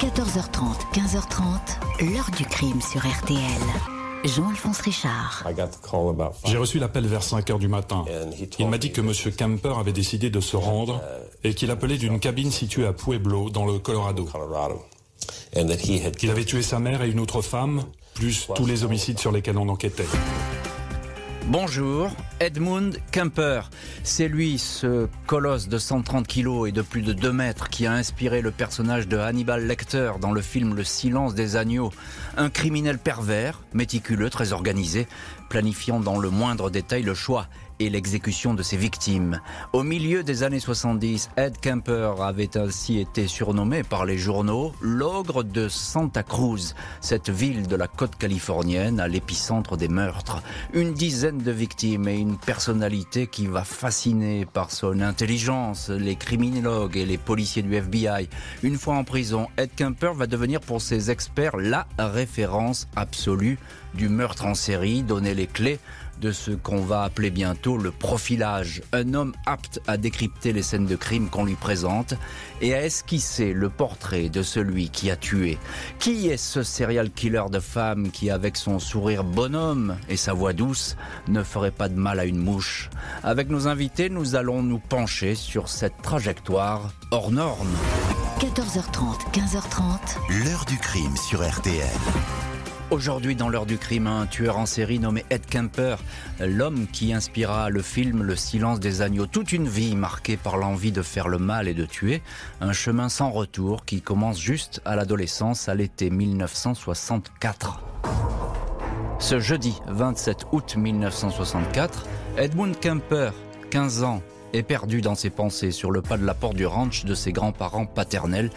14h30, 15h30, l'heure du crime sur RTL. Jean-Alphonse Richard. J'ai reçu l'appel vers 5 heures du matin. Il m'a dit que M. Kemper avait décidé de se rendre et qu'il appelait d'une cabine située à Pueblo, dans le Colorado. Qu'il avait tué sa mère et une autre femme, plus tous les homicides sur lesquels on enquêtait. Bonjour, Edmund Kemper. C'est lui, ce colosse de 130 kilos et de plus de 2 mètres, qui a inspiré le personnage de Hannibal Lecter dans le film Le silence des agneaux. Un criminel pervers, méticuleux, très organisé, planifiant dans le moindre détail le choix et l'exécution de ses victimes. Au milieu des années 70, Ed Kemper avait ainsi été surnommé par les journaux l'ogre de Santa Cruz, cette ville de la côte californienne à l'épicentre des meurtres. Une dizaine de victimes et une personnalité qui va fasciner par son intelligence les criminologues et les policiers du FBI. Une fois en prison, Ed Kemper va devenir pour ses experts la référence absolue du meurtre en série, donner les clés de ce qu'on va appeler bientôt le profilage. Un homme apte à décrypter les scènes de crime qu'on lui présente et à esquisser le portrait de celui qui a tué. Qui est ce serial killer de femmes qui, avec son sourire bonhomme et sa voix douce, ne ferait pas de mal à une mouche? Avec nos invités, nous allons nous pencher sur cette trajectoire hors norme. 14h30, 15h30. L'heure du crime sur RTL. Aujourd'hui, dans l'heure du crime, un tueur en série nommé Ed Kemper, l'homme qui inspira le film Le silence des agneaux. Toute une vie marquée par l'envie de faire le mal et de tuer. Un chemin sans retour qui commence juste à l'adolescence, à l'été 1964. Ce jeudi 27 août 1964, Edmund Kemper, 15 ans, est perdu dans ses pensées sur le pas de la porte du ranch de ses grands-parents paternels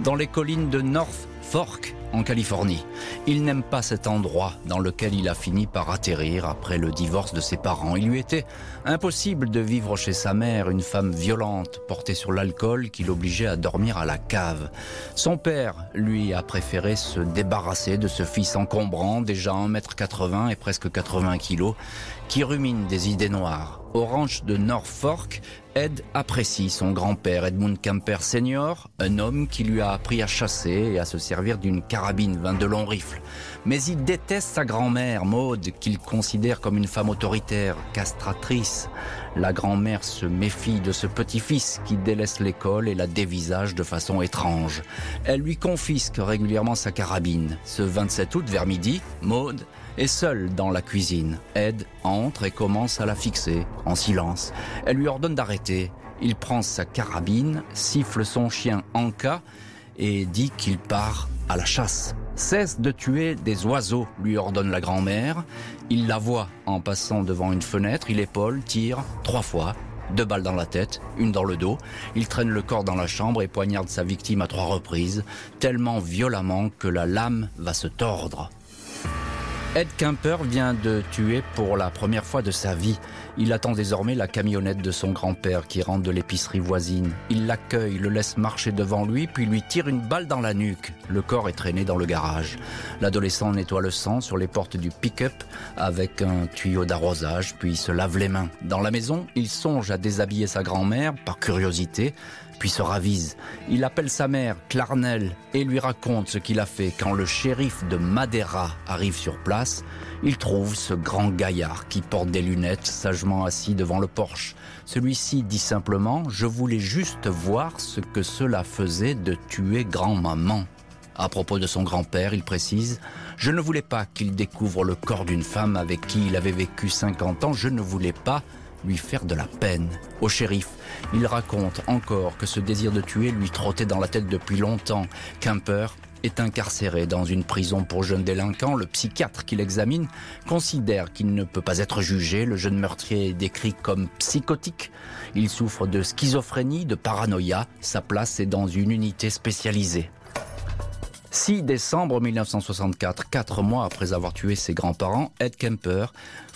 dans les collines de North Fork en Californie. Il n'aime pas cet endroit dans lequel il a fini par atterrir après le divorce de ses parents. Il lui était impossible de vivre chez sa mère, une femme violente, portée sur l'alcool qui l'obligeait à dormir à la cave. Son père, lui, a préféré se débarrasser de ce fils encombrant, déjà 1m80 et presque 80 kg, qui rumine des idées noires. Ranch de Norfolk, Ed apprécie son grand-père Edmund Kemper Senior, un homme qui lui a appris à chasser et à se servir d'une carabine 22 longs rifles. Mais il déteste sa grand-mère, Maude, qu'il considère comme une femme autoritaire, castratrice. La grand-mère se méfie de ce petit-fils qui délaisse l'école et la dévisage de façon étrange. Elle lui confisque régulièrement sa carabine. Ce 27 août vers midi, Maude est seule dans la cuisine. Ed entre et commence à la fixer, en silence. Elle lui ordonne d'arrêter. Il prend sa carabine, siffle son chien Anka et dit qu'il part à la chasse. Cesse de tuer des oiseaux, lui ordonne la grand-mère. Il la voit en passant devant une fenêtre, il épaule, tire trois fois, deux balles dans la tête, une dans le dos. Il traîne le corps dans la chambre et poignarde sa victime à trois reprises, tellement violemment que la lame va se tordre. Ed Kemper vient de tuer pour la première fois de sa vie. Il attend désormais la camionnette de son grand-père qui rentre de l'épicerie voisine. Il l'accueille, le laisse marcher devant lui, puis lui tire une balle dans la nuque. Le corps est traîné dans le garage. L'adolescent nettoie le sang sur les portes du pick-up avec un tuyau d'arrosage, puis se lave les mains. Dans la maison, il songe à déshabiller sa grand-mère par curiosité puis se ravise. Il appelle sa mère, Clarnell, et lui raconte ce qu'il a fait quand le shérif de Madeira arrive sur place. Il trouve ce grand gaillard qui porte des lunettes, assis devant le porche. Celui-ci dit simplement Je voulais juste voir ce que cela faisait de tuer grand-maman. À propos de son grand-père, il précise Je ne voulais pas qu'il découvre le corps d'une femme avec qui il avait vécu 50 ans, je ne voulais pas lui faire de la peine. Au shérif, il raconte encore que ce désir de tuer lui trottait dans la tête depuis longtemps. Kemper est incarcéré dans une prison pour jeunes délinquants. Le psychiatre qui l'examine considère qu'il ne peut pas être jugé. Le jeune meurtrier est décrit comme psychotique. Il souffre de schizophrénie, de paranoïa. Sa place est dans une unité spécialisée. 6 décembre 1964, quatre mois après avoir tué ses grands-parents, Ed Kemper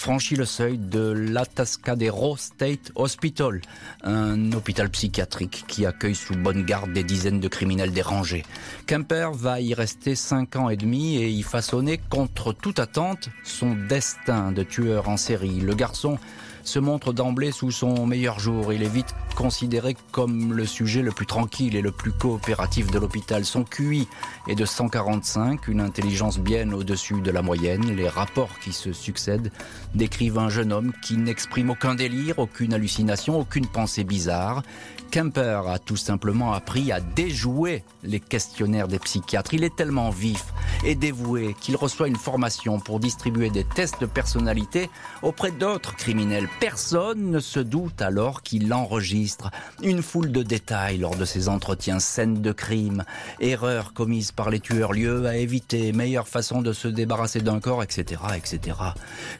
franchit le seuil de l'Atascadero State Hospital, un hôpital psychiatrique qui accueille sous bonne garde des dizaines de criminels dérangés. Kemper va y rester cinq ans et demi et y façonner contre toute attente son destin de tueur en série. Le garçon se montre d'emblée sous son meilleur jour. Il est vite considéré comme le sujet le plus tranquille et le plus coopératif de l'hôpital. Son QI est de 145, une intelligence bien au-dessus de la moyenne. Les rapports qui se succèdent décrivent un jeune homme qui n'exprime aucun délire, aucune hallucination, aucune pensée bizarre. Kemper a tout simplement appris à déjouer les questionnaires des psychiatres. Il est tellement vif et dévoué qu'il reçoit une formation pour distribuer des tests de personnalité auprès d'autres criminels. Personne ne se doute alors qu'il enregistre une foule de détails lors de ses entretiens, scènes de crime, erreurs commises par les tueurs, lieux à éviter, meilleure façon de se débarrasser d'un corps, etc., etc.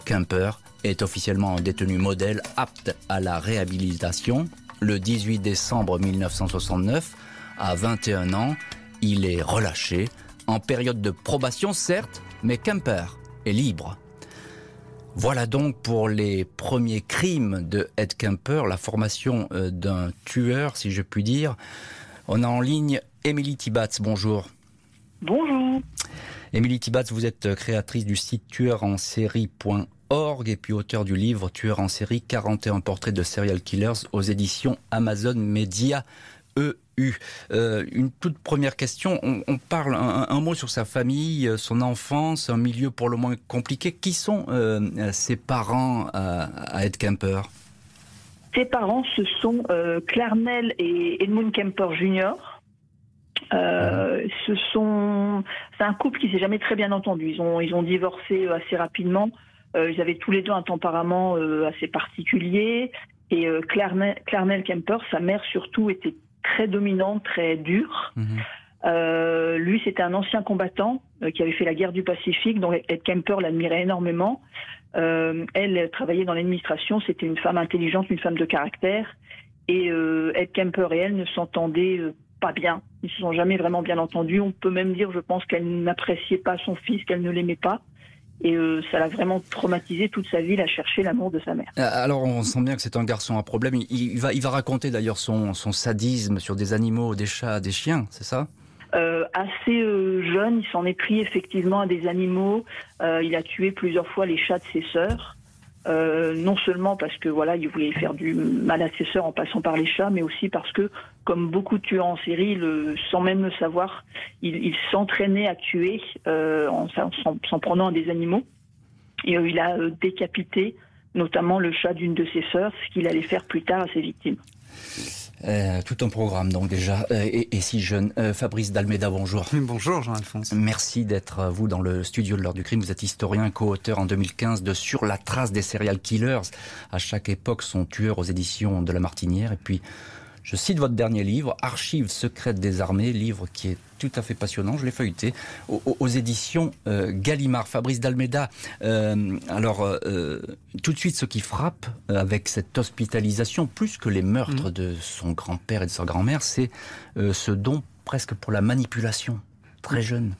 Kemper est officiellement un détenu modèle apte à la réhabilitation. Le 18 décembre 1969, à 21 ans, il est relâché, en période de probation certes, mais Kemper est libre. Voilà donc pour les premiers crimes de Ed Kemper, la formation euh, d'un tueur, si je puis dire. On a en ligne Émilie Tibatz, bonjour. Bonjour. Émilie Tibatz, vous êtes créatrice du site tueurensérie.org et puis auteur du livre Tueur en série 41 portraits de serial killers aux éditions Amazon Media EU. Euh, une toute première question, on, parle un, mot sur sa famille, euh, son enfance, un milieu pour le moins compliqué. Qui sont euh, ses parents à, Ed Kemper? Ses parents, ce sont Clarnell et Edmund Kemper Jr. ce sont, c'est un couple qui s'est jamais très bien entendu. Ils ont, ils ont divorcé assez rapidement. Ils avaient tous les deux un tempérament assez particulier. Et Clarnell, Clarnell Kemper, sa mère surtout, était très dominante, très dure. Mhm. Euh, lui, c'était un ancien combattant euh, qui avait fait la guerre du Pacifique, donc Ed Kemper l'admirait énormément. Euh, elle travaillait dans l'administration, c'était une femme intelligente, une femme de caractère. Et Ed Kemper et elle ne s'entendaient pas bien. Ils ne se sont jamais vraiment bien entendus. On peut même dire, je pense, qu'elle n'appréciait pas son fils, qu'elle ne l'aimait pas. Et euh, ça l'a vraiment traumatisé toute sa vie, à chercher l'amour de sa mère. Euh, alors on sent bien que c'est un garçon à problème. Il, va, il va raconter d'ailleurs son, son sadisme sur des animaux, des chats, des chiens, c'est ça? Euh, assez jeune, il s'en est pris effectivement à des animaux. il a tué plusieurs fois les chats de ses sœurs. Euh, non seulement parce que voilà, il voulait faire du mal à ses sœurs en passant par les chats, mais aussi parce que, comme beaucoup de tueurs en série, sans même le savoir, il, il s'entraînait à tuer euh, en s'en prenant à des animaux. Et euh, il a euh, décapité notamment le chat d'une de ses sœurs, ce qu'il allait faire plus tard à ses victimes. Euh, tout un programme donc déjà euh, et, si jeune. Euh, Fabrice Dalmeda, bonjour. Bonjour Jean-Alphonse. Merci d'être vous dans le studio de l'heure du crime. Vous êtes historien, co-auteur en 2015 de Sur la trace des serial killers. À chaque époque, son tueur aux éditions de La Martinière et puis je cite votre dernier livre, Archives secrètes des armées, livre qui est tout à fait passionnant. Je l'ai feuilleté aux, éditions euh, Gallimard. Fabrice Dalmeda. Euh, alors, euh, tout de suite, ce qui frappe avec cette hospitalisation, plus que les meurtres mmh. de son grand-père et de sa grand-mère, c'est ce don presque pour la manipulation, très jeune.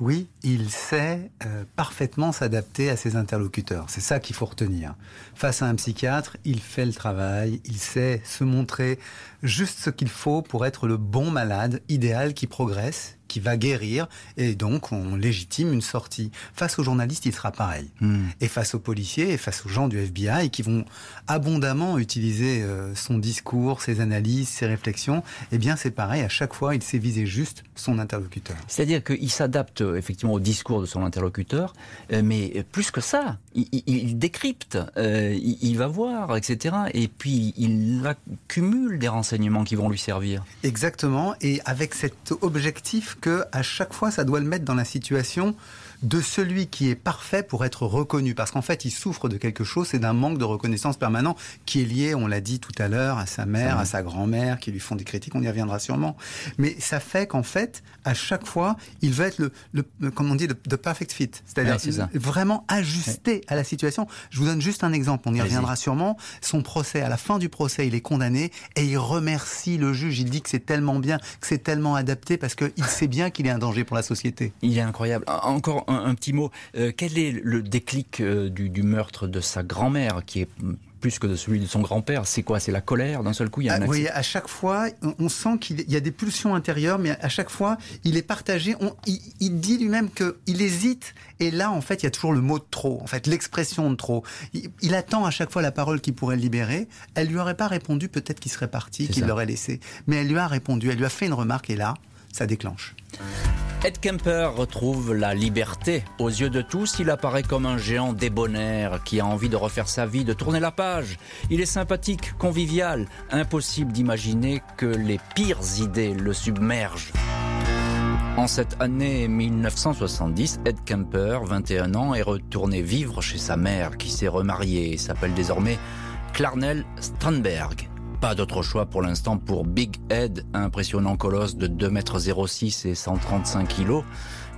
Oui, il sait euh, parfaitement s'adapter à ses interlocuteurs. C'est ça qu'il faut retenir. Face à un psychiatre, il fait le travail, il sait se montrer juste ce qu'il faut pour être le bon malade idéal qui progresse, qui va guérir, et donc on légitime une sortie. Face aux journalistes, il sera pareil. Hmm. Et face aux policiers, et face aux gens du FBI, qui vont abondamment utiliser euh, son discours, ses analyses, ses réflexions, eh bien c'est pareil, à chaque fois, il sait viser juste son interlocuteur. C'est-à-dire qu'il s'adapte euh, effectivement au discours de son interlocuteur, euh, mais plus que ça, il, décrypte, il, il, va voir, etc. Et puis il accumule des renseignements qui vont lui servir. Exactement, et avec cet objectif que à chaque fois, ça doit le mettre dans la situation de celui qui est parfait pour être reconnu. Parce qu'en fait, il souffre de quelque chose, c'est d'un manque de reconnaissance permanent qui est lié, on l'a dit tout à l'heure, à sa mère, à sa grand-mère, qui lui font des critiques, on y reviendra sûrement. Mais ça fait qu'en fait, à chaque fois, il veut être le, le comme on dit, le, perfect fit. C'est-à-dire vraiment ajusté à la situation. Je vous donne juste un exemple, on y reviendra sûrement. Son procès, à la fin du procès, il est condamné et il remercie le juge. Il dit que c'est tellement bien, que c'est tellement adapté parce qu'il sait bien qu'il est un danger pour la société. Il est incroyable. Encore un, petit mot. Euh, quel est le déclic euh, du, meurtre de sa grand-mère, qui est plus que de celui de son grand-père? C'est quoi? C'est la colère d'un seul coup il y a ah, Oui, à chaque fois, on, sent qu'il y a des pulsions intérieures, mais à chaque fois, il est partagé. il, dit lui-même qu'il hésite, et là, en fait, il y a toujours le mot de trop, en fait, l'expression de trop. Il, attend à chaque fois la parole qui pourrait le libérer. Elle lui aurait pas répondu, peut-être qu'il serait parti, qu'il l'aurait laissé. Mais elle lui a répondu, elle lui a fait une remarque, et là, ça déclenche. Ed Kemper retrouve la liberté. Aux yeux de tous, il apparaît comme un géant débonnaire qui a envie de refaire sa vie, de tourner la page. Il est sympathique, convivial. Impossible d'imaginer que les pires idées le submergent. En cette année 1970, Ed Kemper, 21 ans, est retourné vivre chez sa mère qui s'est remariée et s'appelle désormais Clarnell Strandberg. Pas d'autre choix pour l'instant pour Big Ed, impressionnant colosse de 2,06 m et 135 kg,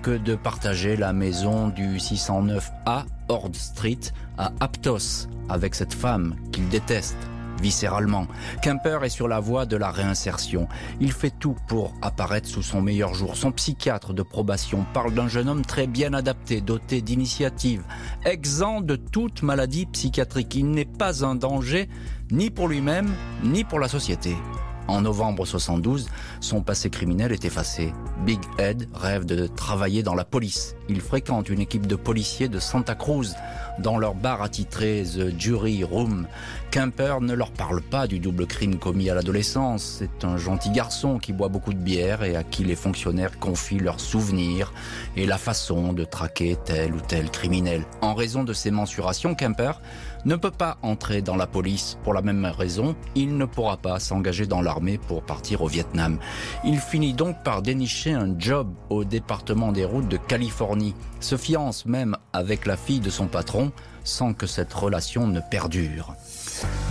que de partager la maison du 609A Ord Street à Aptos avec cette femme qu'il déteste viscéralement. Kemper est sur la voie de la réinsertion. Il fait tout pour apparaître sous son meilleur jour. Son psychiatre de probation parle d'un jeune homme très bien adapté, doté d'initiative, exempt de toute maladie psychiatrique. Il n'est pas un danger ni pour lui-même, ni pour la société. En novembre 72, son passé criminel est effacé. Big Ed rêve de travailler dans la police. Il fréquente une équipe de policiers de Santa Cruz dans leur bar attitré The Jury Room. Kemper ne leur parle pas du double crime commis à l'adolescence. C'est un gentil garçon qui boit beaucoup de bière et à qui les fonctionnaires confient leurs souvenirs et la façon de traquer tel ou tel criminel. En raison de ces mensurations, Kemper ne peut pas entrer dans la police. Pour la même raison, il ne pourra pas s'engager dans l'armée pour partir au Vietnam. Il finit donc par dénicher un job au département des routes de Californie, se fiance même avec la fille de son patron sans que cette relation ne perdure.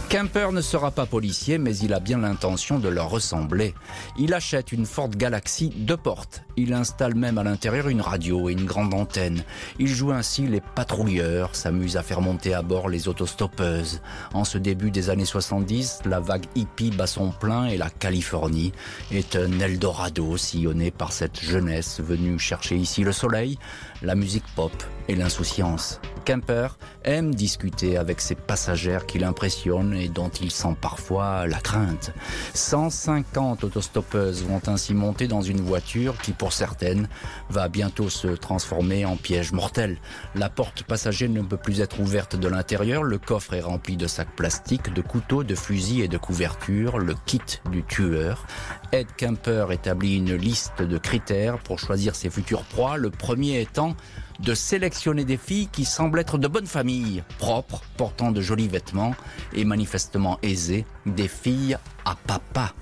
Kemper ne sera pas policier, mais il a bien l'intention de leur ressembler. Il achète une Ford Galaxy deux portes. Il installe même à l'intérieur une radio et une grande antenne. Il joue ainsi les patrouilleurs, s'amuse à faire monter à bord les autostoppeuses. En ce début des années 70, la vague hippie bat son plein et la Californie est un Eldorado sillonné par cette jeunesse venue chercher ici le soleil, la musique pop et l'insouciance. Kemper aime discuter avec ses passagères qui l'impressionnent et dont il sent parfois la crainte. 150 autostoppeuses vont ainsi monter dans une voiture qui, pour certaines, va bientôt se transformer en piège mortel. La porte passager ne peut plus être ouverte de l'intérieur, le coffre est rempli de sacs plastiques, de couteaux, de fusils et de couvertures, le kit du tueur. Ed Kemper établit une liste de critères pour choisir ses futures proies, le premier étant de sélectionner des filles qui semblent être de bonne famille, propres, portant de jolis vêtements et manifestement aisées, des filles à papa.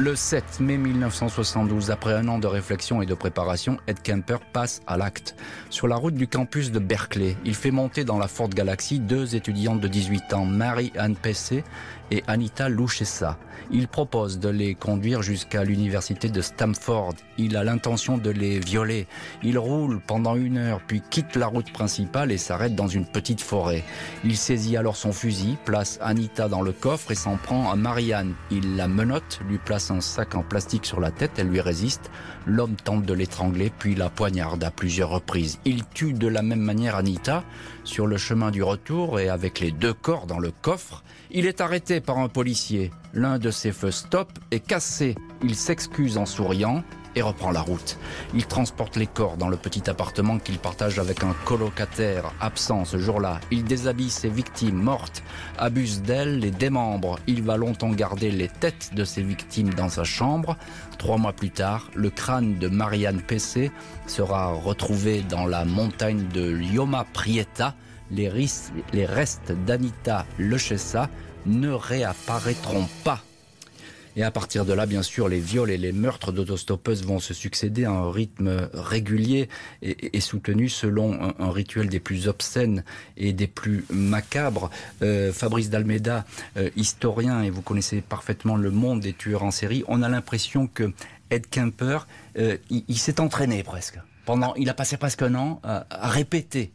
Le 7 mai 1972, après un an de réflexion et de préparation, Ed Kemper passe à l'acte. Sur la route du campus de Berkeley, il fait monter dans la Ford Galaxy deux étudiantes de 18 ans, Mary-Anne Pessé et Anita Luchessa. Il propose de les conduire jusqu'à l'université de Stamford. Il a l'intention de les violer. Il roule pendant une heure, puis quitte la route principale et s'arrête dans une petite forêt. Il saisit alors son fusil, place Anita dans le coffre et s'en prend à Marianne. Il la menotte, lui place un sac en plastique sur la tête, elle lui résiste. L'homme tente de l'étrangler, puis la poignarde à plusieurs reprises. Il tue de la même manière Anita sur le chemin du retour et avec les deux corps dans le coffre. Il est arrêté par un policier. L'un de ses feux stop est cassé. Il s'excuse en souriant et reprend la route. Il transporte les corps dans le petit appartement qu'il partage avec un colocataire absent ce jour-là. Il déshabille ses victimes mortes, abuse d'elles, les démembre. Il va longtemps garder les têtes de ses victimes dans sa chambre. Trois mois plus tard, le crâne de Marianne Pessé sera retrouvé dans la montagne de Lioma Prieta. Les, restes d'Anita Lechessa ne réapparaîtront pas. Et à partir de là, bien sûr, les viols et les meurtres d'autostoppeuses vont se succéder à un rythme régulier et, soutenu selon un, rituel des plus obscènes et des plus macabres. Euh, Fabrice Dalmeda, euh, historien, et vous connaissez parfaitement le monde des tueurs en série, on a l'impression que Ed Kemper, euh, il, s'est entraîné presque. Pendant, il a passé presque un an à répéter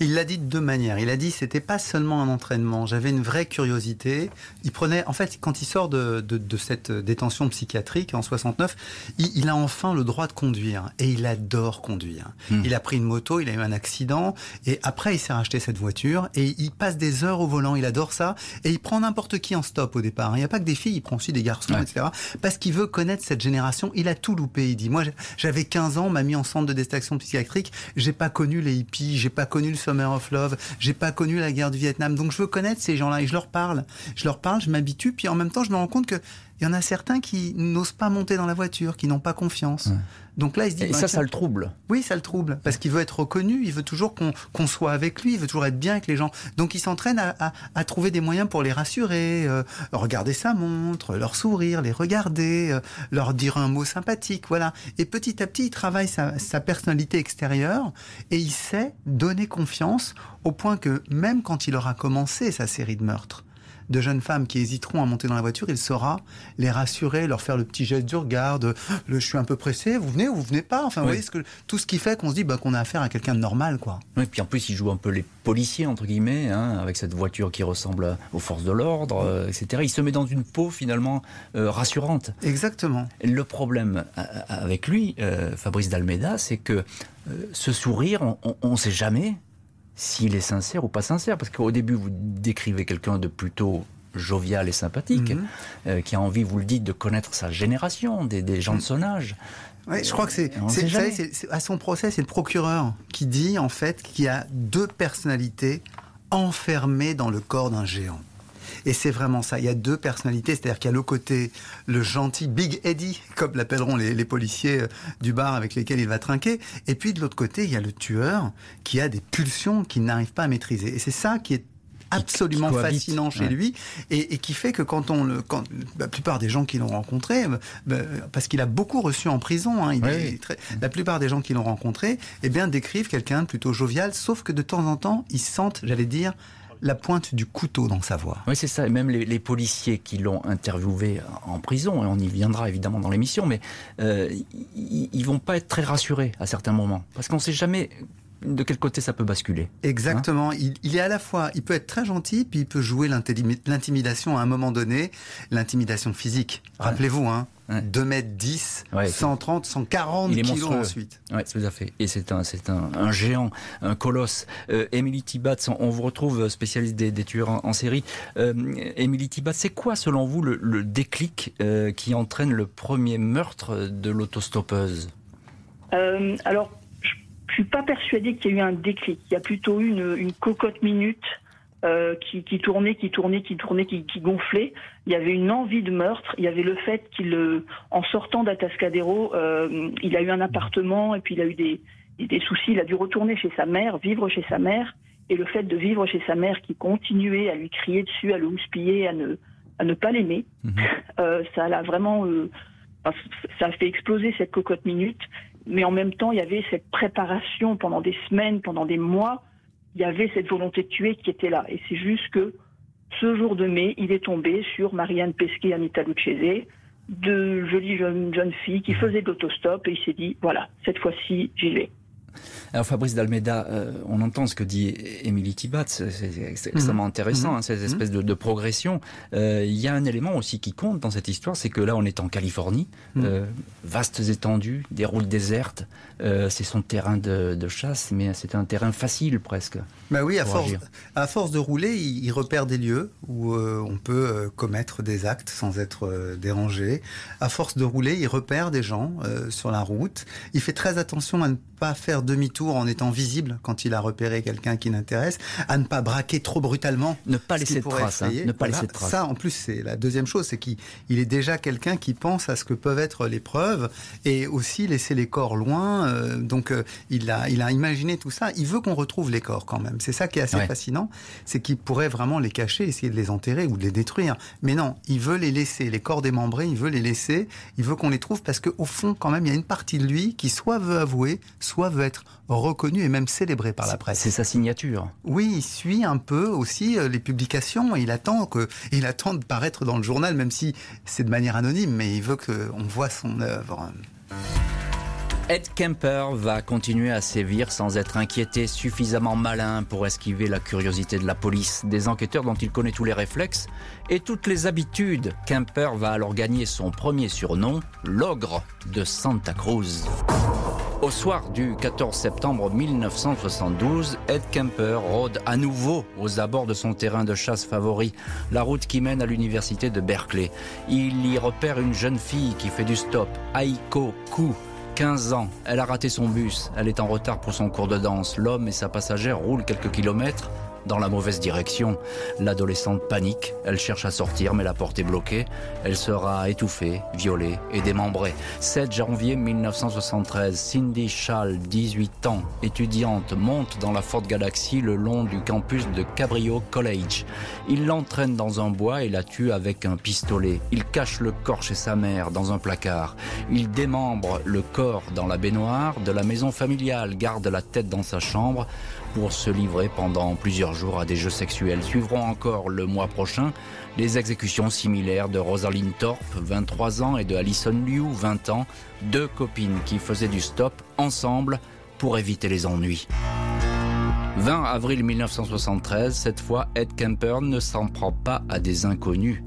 Il l'a dit de deux manières. Il a dit c'était pas seulement un entraînement, j'avais une vraie curiosité. Il prenait, en fait, quand il sort de, de, cette détention psychiatrique en 69, il, a enfin le droit de conduire et il adore conduire. Hmm. Il a pris une moto, il a eu un accident et après il s'est racheté cette voiture et il passe des heures au volant. Il adore ça et il prend n'importe qui en stop au départ. Il n'y a pas que des filles, il prend aussi des garçons, etc. Parce qu'il veut connaître cette génération. Il a tout loupé. Il dit moi j'avais 15 ans, m'a mis en centre de distraction psychiatrique, j'ai pas connu les hippies, j'ai pas connu le Summer of Love, j'ai pas connu la guerre du Vietnam. Donc je veux connaître ces gens-là et je leur parle. Je leur parle, je m'habitue, puis en même temps je me rends compte que il y en a certains qui n'osent pas monter dans la voiture, qui n'ont pas confiance. Donc là, il se dit. Et ça, ça le trouble. Oui, ça le trouble. Parce qu'il veut être reconnu, il veut toujours qu'on soit avec lui, il veut toujours être bien avec les gens. Donc il s'entraîne à, trouver des moyens pour les rassurer, euh, regarder sa montre, leur sourire, les regarder, euh, leur dire un mot sympathique. Voilà. Et petit à petit, il travaille sa, sa personnalité extérieure et il sait donner confiance au point que même quand il aura commencé sa série de meurtres, de jeunes femmes qui hésiteront à monter dans la voiture, il saura les rassurer, leur faire le petit geste du regard, le, je suis un peu pressé, vous venez ou vous venez pas? Enfin, vous voyez ce que, tout ce qui fait qu'on se dit bah, qu'on a affaire à quelqu'un de normal, quoi. Et puis en plus, il joue un peu les policiers entre guillemets, hein, avec cette voiture qui ressemble aux forces de l'ordre, euh, etc. Il se met dans une peau finalement euh, rassurante. Exactement. Le problème euh, avec lui, Fabrice Dalmeda, c'est que ce sourire, on ne sait jamais s'il est sincère ou pas sincère. Parce qu'au début, vous décrivez quelqu'un de plutôt jovial et sympathique, mhm. euh, qui a envie, vous le dites, de connaître sa génération, des, gens de son âge. Oui, je crois que c'est, à son procès, c'est le procureur qui dit en fait qu'il y a deux personnalités enfermées dans le corps d'un géant. Et c'est vraiment ça. Il y a deux personnalités, c'est-à-dire qu'il y a le côté le gentil Big Eddie, comme l'appelleront les, policiers euh, du bar avec lesquels il va trinquer. Et puis de l'autre côté, il y a le tueur qui a des pulsions qu'il n'arrive pas à maîtriser. Et c'est ça qui est absolument fascinant chez lui et, qui fait que quand on le, quand la plupart des gens qui l'ont rencontré, euh, bah, parce qu'il a beaucoup reçu en prison, hein, la plupart des gens qui l'ont rencontré, eh bien décrivent quelqu'un de plutôt jovial, sauf que de temps en temps ils sentent, j'allais dire, la pointe du couteau dans sa voix. Oui, c'est ça. Et même les, policiers qui l'ont interviewé en prison, et on y viendra évidemment dans l'émission, mais euh, ils, vont pas être très rassurés à certains moments, parce qu'on ne sait jamais de quel côté ça peut basculer. Exactement. il, il, est à la fois, il peut être très gentil, puis il peut jouer l'intimidation à un moment donné, l'intimidation physique. Rappelez-vous, hein, 2 mètres 10, 130, 140 kilos ensuite. Oui, tout à fait. Et c'est un, c'est un, géant, un colosse. Euh, Emily Tibatz, on vous retrouve spécialiste des, tueurs en, série. Euh, Emily Tibatz, c'est quoi selon vous le, déclic euh, qui entraîne le premier meurtre de l'autostoppeuse? Alors, je suis pas persuadée qu'il y ait eu un déclic. Il y a plutôt eu une, une cocotte minute euh, qui, qui, tournait, qui tournait, qui tournait, qui, qui, gonflait. Il y avait une envie de meurtre. Il y avait le fait qu'il, euh, en sortant d'Atascadero, euh, il a eu un appartement et puis il a eu des, des soucis. Il a dû retourner chez sa mère, vivre chez sa mère. Et le fait de vivre chez sa mère qui continuait à lui crier dessus, à le houspiller, à ne, à ne pas l'aimer, euh, ça l'a vraiment, euh, ça a fait exploser cette cocotte minute mais en même temps, il y avait cette préparation pendant des semaines, pendant des mois. Il y avait cette volonté de tuer qui était là. Et c'est juste que ce jour de mai, il est tombé sur Marianne Pesquet et Anita Lucchese, deux jolies jeunes, filles qui faisaient de l'autostop et il s'est dit, voilà, cette fois-ci, j'y vais. Alors Fabrice Dalmeda, euh, on entend ce que dit Émilie Tibat, c'est extrêmement mhm. intéressant, hein, cette mhm. espèce de, progression. Euh, il y a un élément aussi qui compte dans cette histoire, c'est que là on est en Californie, mhm. euh, vastes étendues, des routes désertes, c'est son terrain de, chasse, mais c'est un terrain facile presque. Bah oui, à force, à force de rouler, il, repère des lieux où on peut commettre des actes sans être dérangé. À force de rouler, il repère des gens sur la route. Il fait très attention à ne pas faire demi-tour en étant visible quand il a repéré quelqu'un qui l'intéresse, à ne pas braquer trop brutalement. Ne pas laisser de traces. Hein, ne pas laisser de Ça, en plus, c'est la deuxième chose, c'est qu'il est déjà quelqu'un qui pense à ce que peuvent être les preuves et aussi laisser les corps loin. Euh, donc, euh, il, a, il a imaginé tout ça. Il veut qu'on retrouve les corps quand même. C'est ça qui est assez fascinant, c'est qu'il pourrait vraiment les cacher, essayer de les enterrer ou de les détruire. Mais non, il veut les laisser, les corps démembrés, il veut les laisser, il veut qu'on les trouve parce qu'au fond, quand même, il y a une partie de lui qui soit veut avouer, soit veut être reconnu et même célébré par la presse. C'est sa signature. Oui, il suit un peu aussi euh, les publications. Il attend que, il attend de paraître dans le journal, même si c'est de manière anonyme, mais il veut qu'on voit son œuvre. Ed Kemper va continuer à sévir sans être inquiété, suffisamment malin pour esquiver la curiosité de la police, des enquêteurs dont il connaît tous les réflexes et toutes les habitudes. Kemper va alors gagner son premier surnom, l'ogre de Santa Cruz. Au soir du 14 septembre 1972, Ed Kemper rôde à nouveau aux abords de son terrain de chasse favori, la route qui mène à l'université de Berkeley. Il y repère une jeune fille qui fait du stop, Aiko Ku. 15 ans, elle a raté son bus, elle est en retard pour son cours de danse. L'homme et sa passagère roulent quelques kilomètres dans la mauvaise direction. L'adolescente panique, elle cherche à sortir mais la porte est bloquée. Elle sera étouffée, violée et démembrée. 7 janvier 1973, Cindy Schall, 18 ans, étudiante, monte dans la Ford Galaxy le long du campus de Cabrio College. Il l'entraîne dans un bois et la tue avec un pistolet. Il cache le corps chez sa mère dans un placard. Il démembre le corps dans la baignoire de la maison familiale, garde la tête dans sa chambre pour se livrer pendant plusieurs jours à des jeux sexuels. Suivront encore le mois prochain les exécutions similaires de Rosalind Thorpe, 23 ans, et de Alison Liu, 20 ans, deux copines qui faisaient du stop ensemble pour éviter les ennuis. 20 avril 1973, cette fois, Ed Kemper ne s'en prend pas à des inconnus.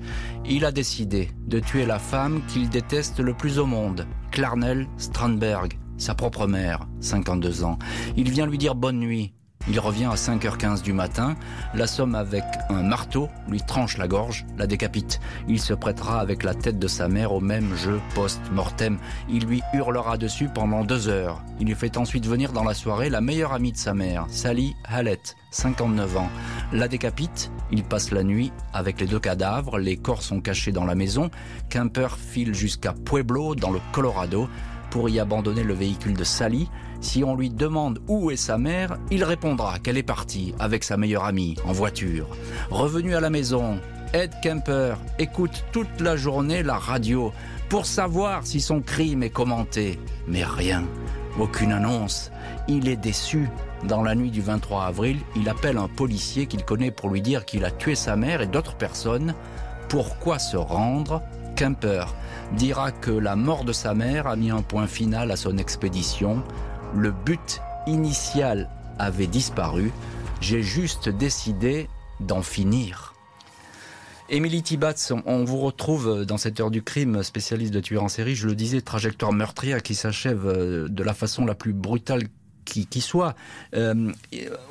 Il a décidé de tuer la femme qu'il déteste le plus au monde, Clarnell Strandberg, sa propre mère, 52 ans. Il vient lui dire bonne nuit, il revient à 5h15 du matin, l'assomme avec un marteau, lui tranche la gorge, la décapite. Il se prêtera avec la tête de sa mère au même jeu post-mortem. Il lui hurlera dessus pendant deux heures. Il lui fait ensuite venir dans la soirée la meilleure amie de sa mère, Sally Hallett, 59 ans. La décapite, il passe la nuit avec les deux cadavres, les corps sont cachés dans la maison. Kemper file jusqu'à Pueblo, dans le Colorado, pour y abandonner le véhicule de Sally. Si on lui demande où est sa mère, il répondra qu'elle est partie avec sa meilleure amie en voiture. Revenu à la maison, Ed Kemper écoute toute la journée la radio pour savoir si son crime est commenté. Mais rien, aucune annonce. Il est déçu. Dans la nuit du 23 avril, il appelle un policier qu'il connaît pour lui dire qu'il a tué sa mère et d'autres personnes. Pourquoi se rendre? Kemper dira que la mort de sa mère a mis un point final à son expédition le but initial avait disparu. J'ai juste décidé d'en finir. Émilie Tibatz, on vous retrouve dans cette heure du crime, spécialiste de tueur en série. Je le disais, trajectoire meurtrière qui s'achève euh, de la façon la plus brutale qui, soit. Euh,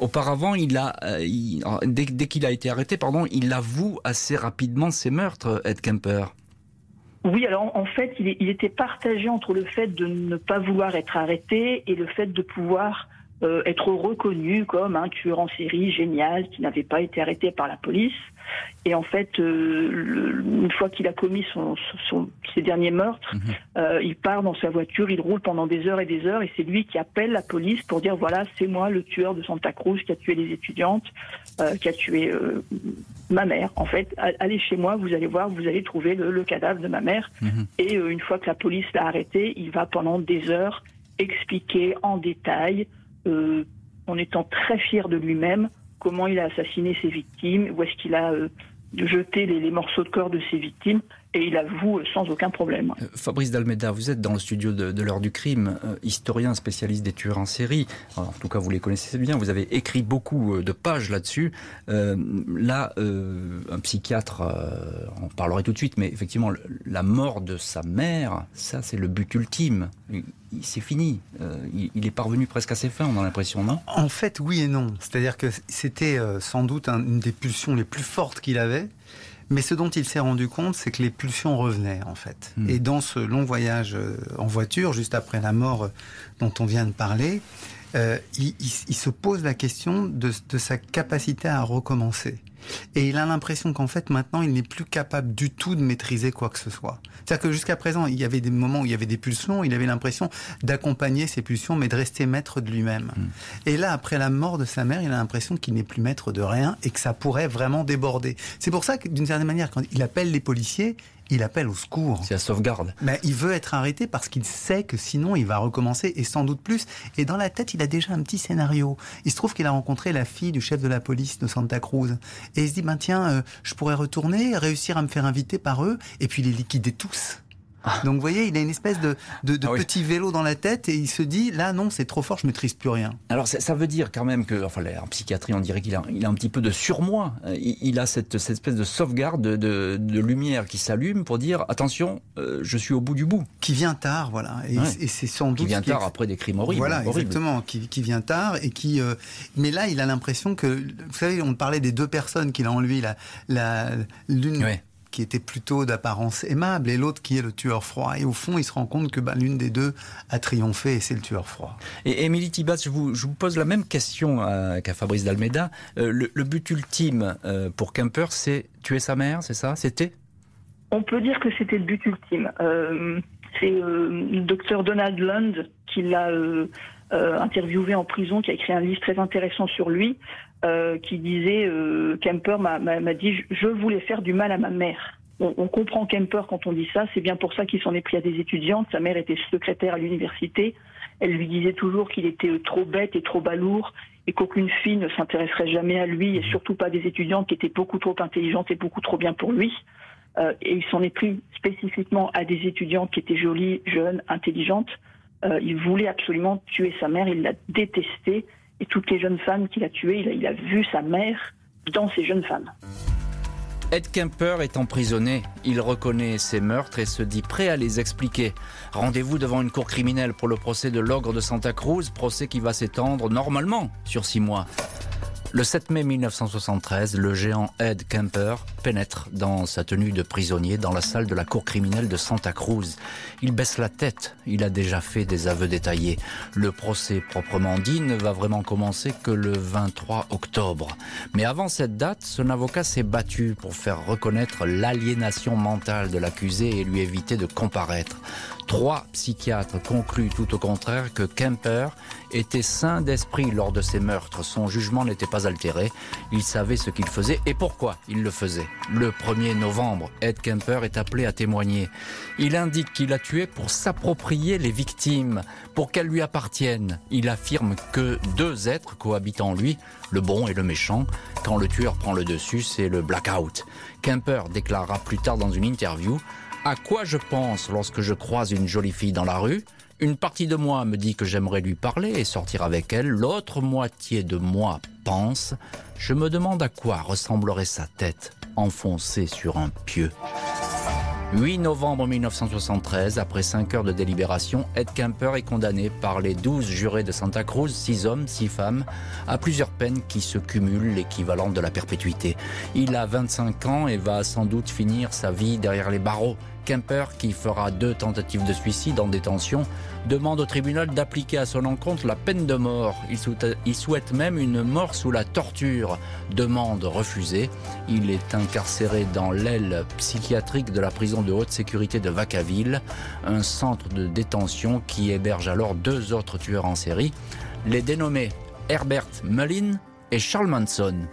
auparavant, euh, dès, qu'il a été arrêté, il avoue assez rapidement ses meurtres, Ed Kemper. Oui, alors en fait, il, était partagé entre le fait de ne pas vouloir être arrêté et le fait de pouvoir euh, être reconnu comme un tueur en série génial qui n'avait pas été arrêté par la police. Et en fait, euh, une fois qu'il a commis son, ses derniers meurtres, mhm. euh, il part dans sa voiture, il roule pendant des heures et des heures, et c'est lui qui appelle la police pour dire voilà, c'est moi le tueur de Santa Cruz qui a tué les étudiantes, euh, qui a tué ma mère. En fait, allez chez moi, vous allez voir, vous allez trouver le, cadavre de ma mère. Mhm. Et une fois que la police l'a arrêté, il va pendant des heures expliquer en détail, en étant très fier de lui-même, comment il a assassiné ses victimes, où est-ce qu'il a euh, jeté les, morceaux de corps de ses victimes, et il avoue euh, sans aucun problème. Euh, Fabrice Dalmeda, vous êtes dans le studio de, l'heure du crime, historien spécialiste des tueurs en série. en tout cas, vous les connaissez bien. Vous avez écrit beaucoup de pages là-dessus. là, un psychiatre, on parlerait tout de suite, mais effectivement, la mort de sa mère, ça, c'est le but ultime c'est fini. Euh, il, est parvenu presque à ses fins, on a l'impression, non? En fait, oui et non. C'est-à-dire que c'était euh, sans doute une des pulsions les plus fortes qu'il avait. Mais ce dont il s'est rendu compte, c'est que les pulsions revenaient, en fait. Hmm. Et dans ce long voyage euh, en voiture, juste après la mort dont on vient de parler, il, se pose la question de sa capacité à recommencer. Et il a l'impression qu'en fait, maintenant, il n'est plus capable du tout de maîtriser quoi que ce soit. C'est-à-dire que jusqu'à présent, il y avait des moments où il y avait des pulsions, il avait l'impression d'accompagner ces pulsions, mais de rester maître de lui-même. Mm. Et là, après la mort de sa mère, il a l'impression qu'il n'est plus maître de rien et que ça pourrait vraiment déborder. C'est pour ça que, d'une certaine manière, quand il appelle les policiers, il appelle au secours. C'est la sauvegarde. Mais il veut être arrêté parce qu'il sait que sinon il va recommencer et sans doute plus. Et dans la tête, il a déjà un petit scénario. Il se trouve qu'il a rencontré la fille du chef de la police de Santa Cruz. Et il se dit, ben tiens, euh, je pourrais retourner, réussir à me faire inviter par eux et puis les liquider tous. Donc vous voyez, il a une espèce de, de, ah petit vélo dans la tête et il se dit là non c'est trop fort, je maîtrise plus rien. Alors ça, veut dire quand même que, enfin en psychiatrie on dirait qu'il a, il a un petit peu de surmoi. Il, a cette, cette, espèce de sauvegarde de, de, lumière qui s'allume pour dire attention, euh, je suis au bout du bout. Qui vient tard, voilà. Et, c'est sans doute qui vient tard après des crimes horribles. Voilà, exactement. Qui, qui, vient tard et qui. Euh, mais là, il a l'impression que, vous savez, on parlait des deux personnes qu'il a en lui, la, la l'une qui était plutôt d'apparence aimable et l'autre qui est le tueur froid. Et au fond, il se rend compte que ben, l'une des deux a triomphé et c'est le tueur froid. Et Émilie Tibat, je vous, je vous, pose la même question qu'à Fabrice Dalmeda. Euh, le, but ultime euh, pour Kemper, c'est tuer sa mère, c'est ça? C'était? On peut dire que c'était le but ultime. Euh, c'est le docteur Donald Lund qui l'a interviewé en prison, qui a écrit un livre très intéressant sur lui. Euh, qui disait euh, Kemper m'a dit je voulais faire du mal à ma mère. On, comprend Kemper quand on dit ça, c'est bien pour ça qu'il s'en est pris à des étudiantes. Sa mère était secrétaire à l'université. Elle lui disait toujours qu'il était trop bête et trop balourd et qu'aucune fille ne s'intéresserait jamais à lui et surtout pas des étudiantes qui étaient beaucoup trop intelligentes et beaucoup trop bien pour lui. Euh, et il s'en est pris spécifiquement à des étudiantes qui étaient jolies, jeunes, intelligentes. Il voulait absolument tuer sa mère, il l'a détestée et toutes les jeunes femmes qu'il a tuées, il a, vu sa mère dans ces jeunes femmes. Ed Kemper est emprisonné. Il reconnaît ses meurtres et se dit prêt à les expliquer. Rendez-vous devant une cour criminelle pour le procès de l'ogre de Santa Cruz, procès qui va s'étendre normalement sur six mois. Le 7 mai 1973, le géant Ed Kemper pénètre dans sa tenue de prisonnier dans la salle de la cour criminelle de Santa Cruz. Il baisse la tête, il a déjà fait des aveux détaillés. Le procès proprement dit ne va vraiment commencer que le 23 octobre. Mais avant cette date, son avocat s'est battu pour faire reconnaître l'aliénation mentale de l'accusé et lui éviter de comparaître. Trois psychiatres concluent tout au contraire que Kemper était sain d'esprit lors de ses meurtres. Son jugement n'était pas altéré. Il savait ce qu'il faisait et pourquoi il le faisait. Le 1er novembre, Ed Kemper est appelé à témoigner. Il indique qu'il a tué pour s'approprier les victimes, pour qu'elles lui appartiennent. Il affirme que deux êtres cohabitent en lui, le bon et le méchant. Quand le tueur prend le dessus, c'est le blackout. Kemper déclarera plus tard dans une interview à quoi je pense lorsque je croise une jolie fille dans la rue? Une partie de moi me dit que j'aimerais lui parler et sortir avec elle, l'autre moitié de moi pense, je me demande à quoi ressemblerait sa tête enfoncée sur un pieu. 8 novembre 1973, après 5 heures de délibération, Ed Kemper est condamné par les 12 jurés de Santa Cruz, 6 hommes, 6 femmes, à plusieurs peines qui se cumulent l'équivalent de la perpétuité. Il a 25 ans et va sans doute finir sa vie derrière les barreaux. Kemper, qui fera deux tentatives de suicide en détention, demande au tribunal d'appliquer à son encontre la peine de mort. Il souhaite même une mort sous la torture. Demande refusée. Il est incarcéré dans l'aile psychiatrique de la prison de haute sécurité de Vacaville, un centre de détention qui héberge alors deux autres tueurs en série, les dénommés Herbert Mullin et Charles Manson.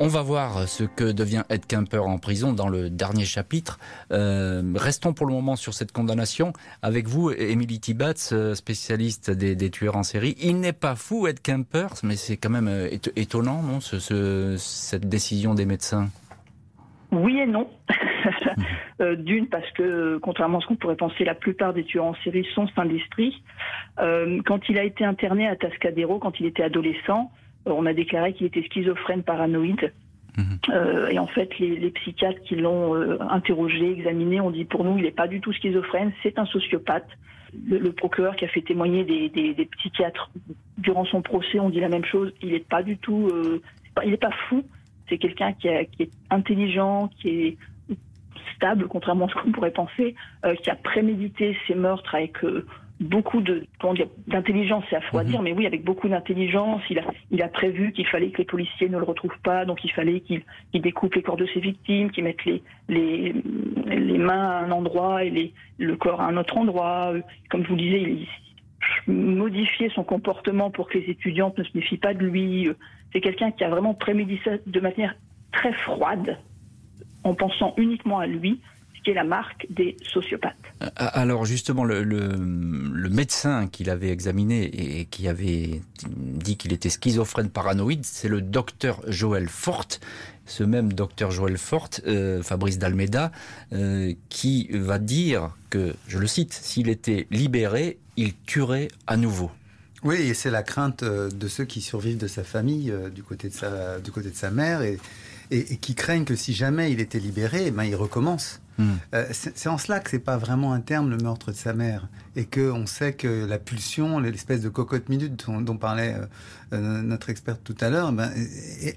On va voir ce que devient Ed Kemper en prison dans le dernier chapitre. Euh, restons pour le moment sur cette condamnation. Avec vous, Emily Tibatz, spécialiste des, tueurs en série. Il n'est pas fou, Ed Kemper, mais c'est quand même euh, étonnant, non, cette décision des médecins? Oui et non. Euh, d'une, parce que, contrairement à ce qu'on pourrait penser, la plupart des tueurs en série sont sains d'esprit. quand il a été interné à Tascadero, quand il était adolescent, euh, on a déclaré qu'il était schizophrène paranoïde. Mhm. Euh, et en fait, les, psychiatres qui l'ont euh, interrogé, examiné, ont dit pour nous, il n'est pas du tout schizophrène, c'est un sociopathe. Le, procureur qui a fait témoigner des, psychiatres durant son procès ont dit la même chose. Il n'est pas du tout, il n'est pas fou. C'est quelqu'un qui, qui, est intelligent, qui est stable, contrairement à ce qu'on pourrait penser, qui a prémédité ses meurtres avec beaucoup de d'intelligence, c'est à dire, mhm. mais oui, avec beaucoup d'intelligence. Il a, il a prévu qu'il fallait que les policiers ne le retrouvent pas, donc il fallait qu'il découpe les corps de ses victimes, qu'il mette les, les, les mains à un endroit et les, le corps à un autre endroit. Comme je vous disais, il, modifier son comportement pour que les étudiantes ne se méfient pas de lui. C'est quelqu'un qui a vraiment prémédité de manière très froide, en pensant uniquement à lui, qui est la marque des sociopathes. Alors justement, le, médecin qu'il avait examiné et qui avait dit qu'il était schizophrène paranoïde, c'est le docteur Joël Forte ce même docteur Joël Forte, euh, Fabrice Dalmeda, euh, qui va dire que, je le cite, s'il était libéré, il tuerait à nouveau. Oui, et c'est la crainte euh, de ceux qui survivent de sa famille, du, côté de sa, du côté de sa mère, et, et, qui craignent que si jamais il était libéré, eh ben, il recommence. Hmm. c'est en cela que c'est pas vraiment un terme le meurtre de sa mère et que on sait que la pulsion, l'espèce de cocotte minute dont, parlait euh, notre experte tout à l'heure, ben,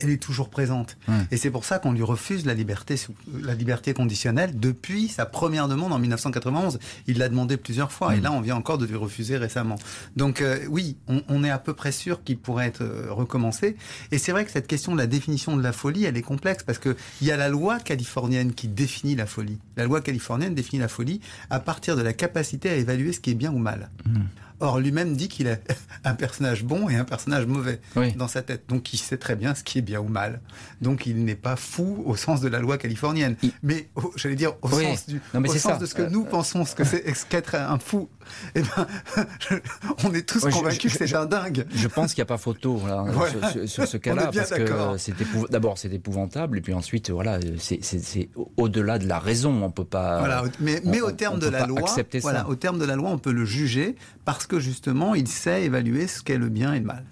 elle est toujours présente. Et c'est pour ça qu'on lui refuse la liberté, la liberté conditionnelle depuis sa première demande en 1991. Il l'a demandé plusieurs fois et là on vient encore de lui refuser récemment. Donc euh, oui, on, est à peu près sûr qu'il pourrait être euh, recommencé. Et c'est vrai que cette question de la définition de la folie, elle est complexe parce que il y a la loi californienne qui définit la folie. La loi californienne définit la folie à partir de la capacité à évaluer ce qui est bien ou mal. Hmm. Or, lui-même dit qu'il est un personnage bon et un personnage mauvais dans sa tête. Donc, il sait très bien ce qui est bien ou mal. Donc, il n'est pas fou au sens de la loi californienne. Mais, j'allais dire, au sens, du, au sens de ce que nous euh, pensons, ce que c'est qu'être un fou. Eh ben, on est tous convaincus que c'est un dingue. Je pense qu'il n'y a pas photo sur, ce cas-là. Parce que d'abord, c'est épouvantable. Et puis ensuite, voilà, c'est au-delà de la raison. On peut pas. Voilà, mais, mais au terme de la loi, voilà, au terme de la loi, on peut le juger parce que justement, il sait évaluer ce qu'est le bien et le mal.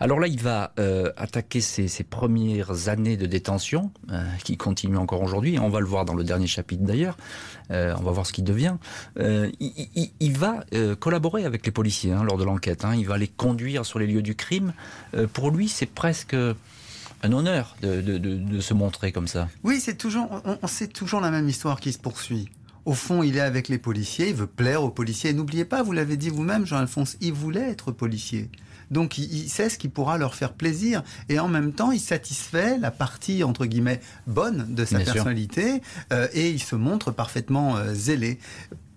Alors là, il va euh, attaquer ses, premières années de détention, euh, qui continuent encore aujourd'hui. On va le voir dans le dernier chapitre d'ailleurs. Euh, on va voir ce qu'il devient. Il, va collaborer avec les policiers hein, lors de l'enquête. Hein. Il va les conduire sur les lieux du crime. pour lui, c'est presque un honneur de, se montrer comme ça. Oui, c'est toujours, on, c'est toujours la même histoire qui se poursuit. Au fond, il est avec les policiers, il veut plaire aux policiers. N'oubliez pas, vous l'avez dit vous-même, Jean-Alphonse, il voulait être policier. Donc il, sait ce qui pourra leur faire plaisir. Et en même temps, il satisfait la partie, entre guillemets, bonne de sa personnalité. Euh, et il se montre parfaitement euh, zélé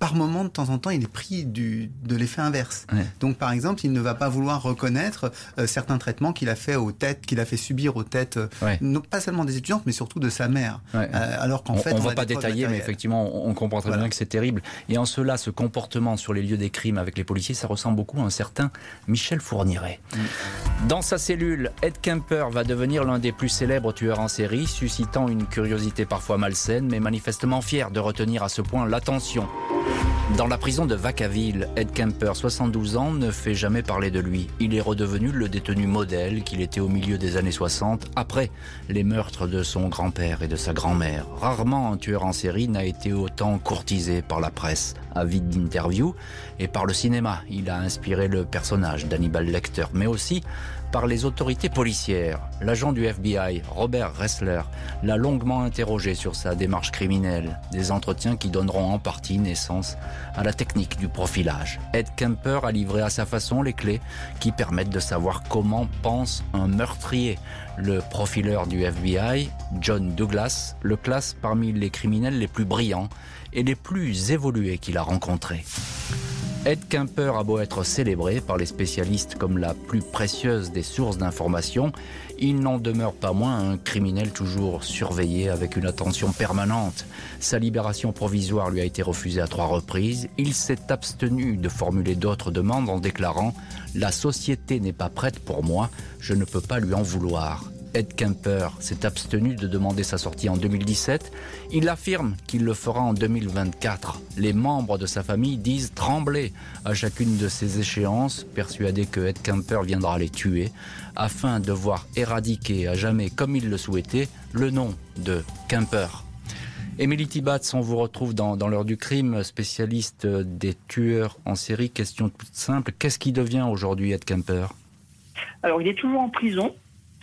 par moment, de temps en temps, il est pris du, de l'effet inverse. Donc, par exemple, il ne va pas vouloir reconnaître euh, certains traitements qu'il a fait aux têtes, qu'il a fait subir aux têtes, non, pas seulement des étudiantes, mais surtout de sa mère. alors qu'en fait, on ne va pas détailler, mais effectivement, on comprend très bien que c'est terrible. Et en cela, ce comportement sur les lieux des crimes avec les policiers, ça ressemble beaucoup à un certain Michel Fournier. Dans sa cellule, Ed Kemper va devenir l'un des plus célèbres tueurs en série, suscitant une curiosité parfois malsaine, mais manifestement fier de retenir à ce point l'attention. Dans la prison de Vacaville, Ed Kemper, 72 ans, ne fait jamais parler de lui. Il est redevenu le détenu modèle qu'il était au milieu des années 60, après les meurtres de son grand-père et de sa grand-mère. Rarement un tueur en série n'a été autant courtisé par la presse, avide d'interviews, et par le cinéma. Il a inspiré le personnage d'Hannibal Lecter, mais aussi par les autorités policières. L'agent du FBI, Robert Ressler, l'a longuement interrogé sur sa démarche criminelle, des entretiens qui donneront en partie naissance à la technique du profilage. Ed Kemper a livré à sa façon les clés qui permettent de savoir comment pense un meurtrier. Le profileur du FBI, John Douglas, le classe parmi les criminels les plus brillants et les plus évolués qu'il a rencontrés. Ed Kemper a beau être célébré par les spécialistes comme la plus précieuse des sources d'information, il n'en demeure pas moins un criminel toujours surveillé avec une attention permanente. Sa libération provisoire lui a été refusée à trois reprises. Il s'est abstenu de formuler d'autres demandes en déclarant ⁇ La société n'est pas prête pour moi, je ne peux pas lui en vouloir ⁇ Ed Kemper s'est abstenu de demander sa sortie en 2017. Il affirme qu'il le fera en 2024. Les membres de sa famille disent trembler à chacune de ces échéances, persuadés que Ed Kemper viendra les tuer, afin de voir éradiquer à jamais, comme il le souhaitait, le nom de Kemper. Émilie Tibatz, on vous retrouve dans, l'heure du crime, spécialiste des tueurs en série. Question toute simple, qu'est-ce qui devient aujourd'hui Ed Kemper? Alors il est toujours en prison,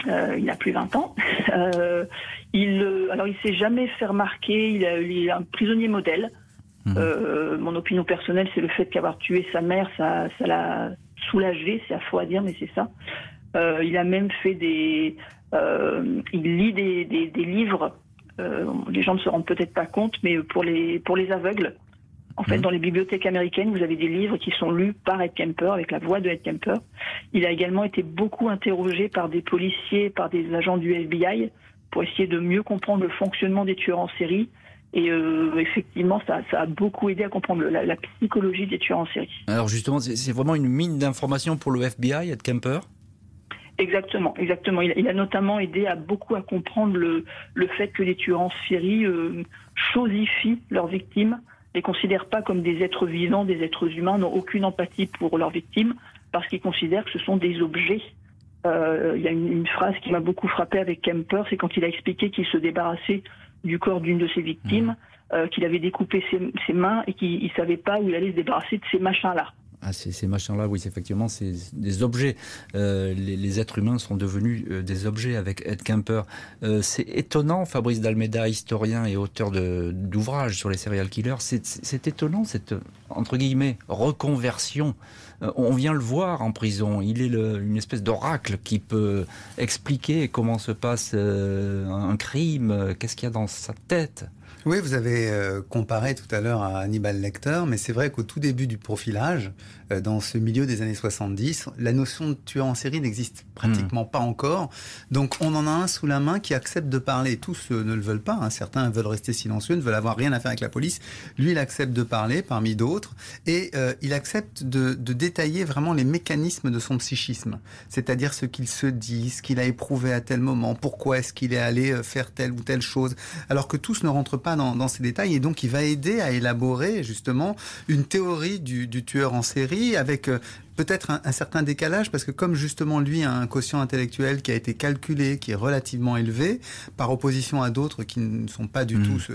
euh, il a plus 20 ans. Euh, il, euh, alors il s'est jamais fait remarquer. Il, est un prisonnier modèle. Mhm. mon opinion personnelle, c'est le fait qu'avoir tué sa mère, ça, ça l'a soulagé. C'est à faux à dire, mais c'est ça. il a même fait des. il lit des, des, des livres. les gens ne se rendent peut-être pas compte, mais pour les pour les aveugles. En fait, mhm. dans les bibliothèques américaines, vous avez des livres qui sont lus par Ed Kemper, avec la voix de Ed Kemper. Il a également été beaucoup interrogé par des policiers, par des agents du FBI, pour essayer de mieux comprendre le fonctionnement des tueurs en série. Et effectivement, ça, a beaucoup aidé à comprendre la, psychologie des tueurs en série. Alors justement, c'est vraiment une mine d'informations pour le FBI, Ed Kemper? Exactement, exactement. Il, a notamment aidé à beaucoup à comprendre le, le fait que les tueurs en série euh, chosifient leurs victimes, les considèrent pas comme des êtres vivants, des êtres humains, n'ont aucune empathie pour leurs victimes parce qu'ils considèrent que ce sont des objets. Euh, il y a une, phrase qui m'a beaucoup frappé avec Kemper, c'est quand il a expliqué qu'il se débarrassait du corps d'une de ses victimes, mmh. euh, qu'il avait découpé ses, ses mains et qu'il ne savait pas où il allait se débarrasser de ces machins-là. Ah, ces, machins-là, oui, effectivement, c'est des objets. Euh, les, êtres humains sont devenus euh, des objets avec Ed Kemper. Euh, c'est étonnant, Fabrice Dalmeda, historien et auteur d'ouvrages sur les serial killers, c'est étonnant cette, entre guillemets, reconversion. on vient le voir en prison. Il est une espèce d'oracle qui peut expliquer comment se passe un crime, qu'est-ce qu'il y a dans sa tête. Oui, vous avez euh, comparé tout à l'heure à Hannibal Lecter, mais c'est vrai qu'au tout début du profilage, dans ce milieu des années 70, la notion de tueur en série n'existe pratiquement pas encore. Donc on en a un sous la main qui accepte de parler. Tous ne le veulent pas. Hein. Certains veulent rester silencieux, ne veulent avoir rien à faire avec la police. Lui, il accepte de parler parmi d'autres et euh, il accepte de, de, détailler vraiment les mécanismes de son psychisme, c'est-à-dire ce qu'il se dit, ce qu'il a éprouvé à tel moment, pourquoi est-ce qu'il est allé faire telle ou telle chose, alors que tous ne rentrent pas dans, ces détails et donc il va aider à élaborer justement une théorie du, du tueur en série avec euh, peut-être un, certain décalage parce que comme justement lui a un quotient intellectuel qui a été calculé, qui est relativement élevé, par opposition à d'autres qui ne sont pas du hmm. tout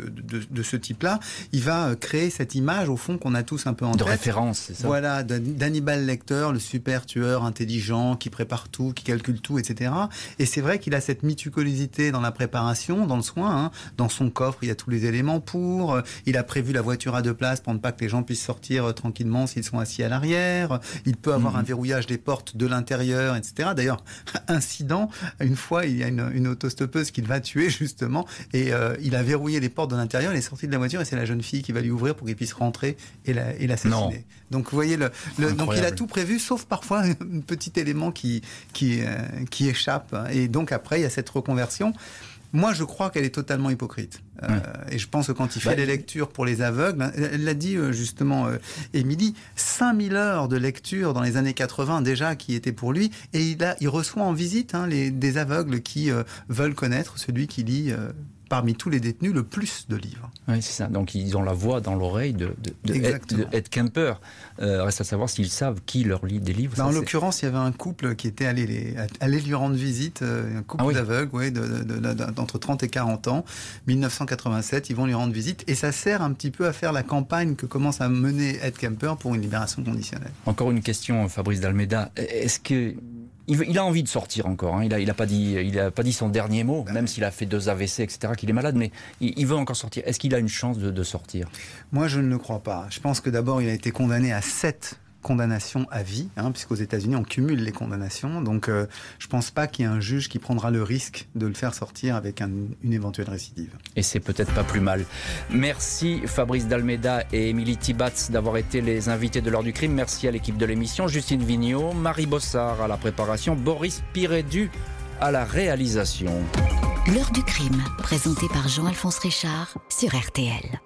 de, ce type-là, il va euh, créer cette image au fond qu'on a tous un peu en de tête. De référence, c'est ça. Voilà, d'Hannibal Lecter, le super tueur intelligent qui prépare tout, qui calcule tout, etc. Et c'est vrai qu'il a cette mitucolosité dans la préparation, dans le soin. Hein. Dans son coffre, il y a tous les éléments pour. Euh, il a prévu la voiture à deux places pour ne pas que les gens puissent sortir euh, tranquillement s'ils sont assis à l'arrière. Il peut avoir mhm. un verrouillage des portes de l'intérieur, etc. D'ailleurs, incident, une fois, il y a une, autostoppeuse qu'il va tuer justement, et euh, il a verrouillé les portes de l'intérieur, il est sorti de la voiture, et c'est la jeune fille qui va lui ouvrir pour qu'il puisse rentrer et l'assassiner. donc vous voyez, le, donc il a tout prévu, sauf parfois un petit élément qui, qui, euh, qui échappe. Et donc après, il y a cette reconversion. Moi, je crois qu'elle est totalement hypocrite. Euh, et je pense que quand il fait bah, les lectures pour les aveugles, hein, elle l'a dit euh, justement, euh, Émilie, 5000 heures de lecture dans les années 80 déjà qui étaient pour lui, et il, a, il reçoit en visite hein, les, des aveugles qui veulent connaître celui qui lit parmi tous les détenus le plus de livres. Oui, c'est ça. Donc ils ont la voix dans l'oreille de, de, Ed, Kemper. Euh, reste à savoir s'ils savent qui leur lit des livres. Bah, en l'occurrence, il y avait un couple qui était allé, les, allé lui rendre visite, euh, un couple ah d'aveugles, ouais, d'entre 30 et 40 ans, 1987, ils vont lui rendre visite. Et ça sert un petit peu à faire la campagne que commence à mener Ed Kemper pour une libération conditionnelle. Encore une question, Fabrice Dalmeda. Est-ce que il, a envie de sortir encore. Hein. Il, a, il, a, pas dit, il a pas dit son dernier mot, bah même s'il a fait deux AVC, etc., qu'il est malade, mais il, veut encore sortir. Est-ce qu'il a une chance de, de sortir? Moi, je ne le crois pas. Je pense que d'abord, il a été condamné à sept condamnation à vie, hein, puisqu'aux États-Unis, on cumule les condamnations. Donc, euh, je pense pas qu'il y ait un juge qui prendra le risque de le faire sortir avec une éventuelle récidive. Et c'est peut-être pas plus mal. Merci Fabrice Dalmeda et Émilie Tibatz d'avoir été les invités de l'heure du crime. Merci à l'équipe de l'émission, Justine Vignot, Marie Bossard à la préparation, Boris Pirédu à la réalisation. L'heure du crime, présenté par Jean-Alphonse Richard sur RTL.